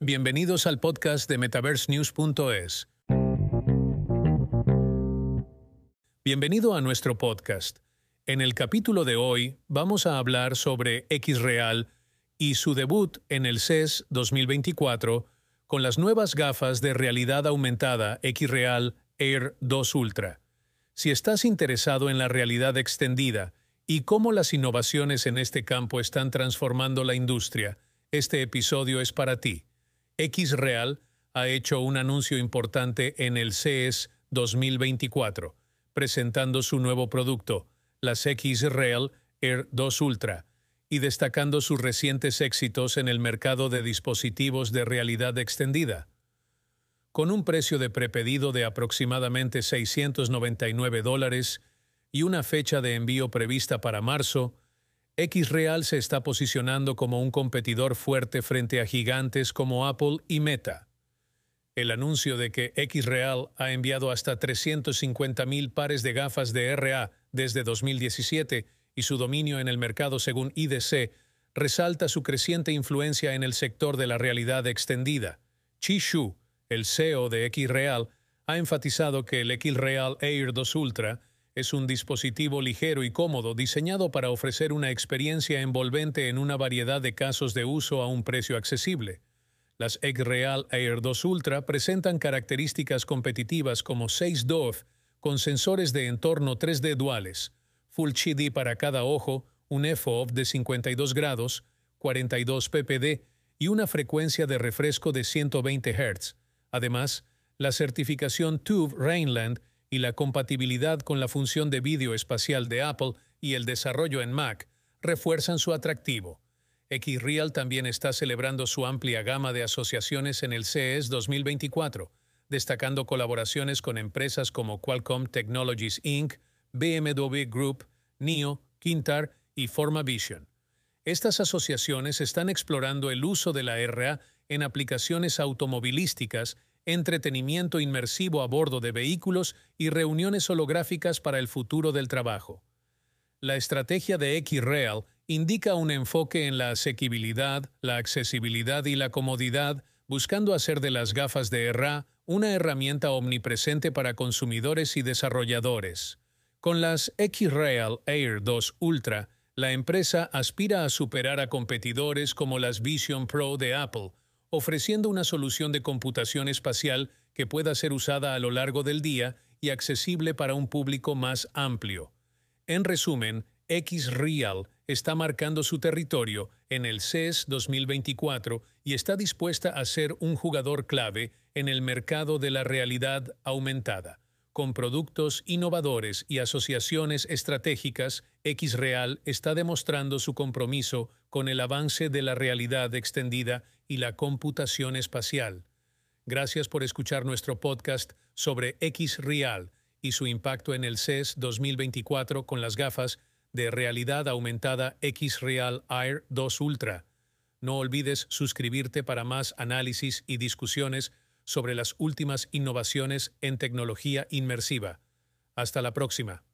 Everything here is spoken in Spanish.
Bienvenidos al podcast de MetaverseNews.es. Bienvenido a nuestro podcast. En el capítulo de hoy vamos a hablar sobre Xreal y su debut en el CES 2024 con las nuevas gafas de realidad aumentada Xreal Air 2 Ultra. Si estás interesado en la realidad extendida y cómo las innovaciones en este campo están transformando la industria, este episodio es para ti. Xreal ha hecho un anuncio importante en el CES 2024, presentando su nuevo producto, las Xreal Air 2 Ultra, y destacando sus recientes éxitos en el mercado de dispositivos de realidad extendida. Con un precio de prepedido de aproximadamente 699 dólares, y una fecha de envío prevista para marzo, Xreal se está posicionando como un competidor fuerte frente a gigantes como Apple y Meta. El anuncio de que Xreal ha enviado hasta 350.000 pares de gafas de RA desde 2017 y su dominio en el mercado según IDC resalta su creciente influencia en el sector de la realidad extendida. Chi Shu, el CEO de Xreal, ha enfatizado que el Xreal Air 2 Ultra es un dispositivo ligero y cómodo diseñado para ofrecer una experiencia envolvente en una variedad de casos de uso a un precio accesible. Las Egg-Real Air 2 Ultra presentan características competitivas como 6 DOF con sensores de entorno 3D duales, Full HD para cada ojo, un FOV de 52 grados, 42 ppd y una frecuencia de refresco de 120 Hz. Además, la certificación TÜV Rheinland y la compatibilidad con la función de vídeo espacial de Apple y el desarrollo en Mac refuerzan su atractivo. Xreal también está celebrando su amplia gama de asociaciones en el CES 2024, destacando colaboraciones con empresas como Qualcomm Technologies Inc., BMW Group, NIO, Quintar y Formavision. Estas asociaciones están explorando el uso de la RA en aplicaciones automovilísticas entretenimiento inmersivo a bordo de vehículos y reuniones holográficas para el futuro del trabajo. La estrategia de Xreal indica un enfoque en la asequibilidad, la accesibilidad y la comodidad, buscando hacer de las gafas de RA una herramienta omnipresente para consumidores y desarrolladores. Con las Xreal Air 2 Ultra, la empresa aspira a superar a competidores como las Vision Pro de Apple, ofreciendo una solución de computación espacial que pueda ser usada a lo largo del día y accesible para un público más amplio. En resumen, Xreal está marcando su territorio en el CES 2024 y está dispuesta a ser un jugador clave en el mercado de la realidad aumentada. Con productos innovadores y asociaciones estratégicas, Xreal está demostrando su compromiso con el avance de la realidad extendida y la computación espacial. Gracias por escuchar nuestro podcast sobre Xreal y su impacto en el CES 2024 con las gafas de realidad aumentada Xreal Air 2 Ultra. No olvides suscribirte para más análisis y discusiones sobre las últimas innovaciones en tecnología inmersiva. Hasta la próxima.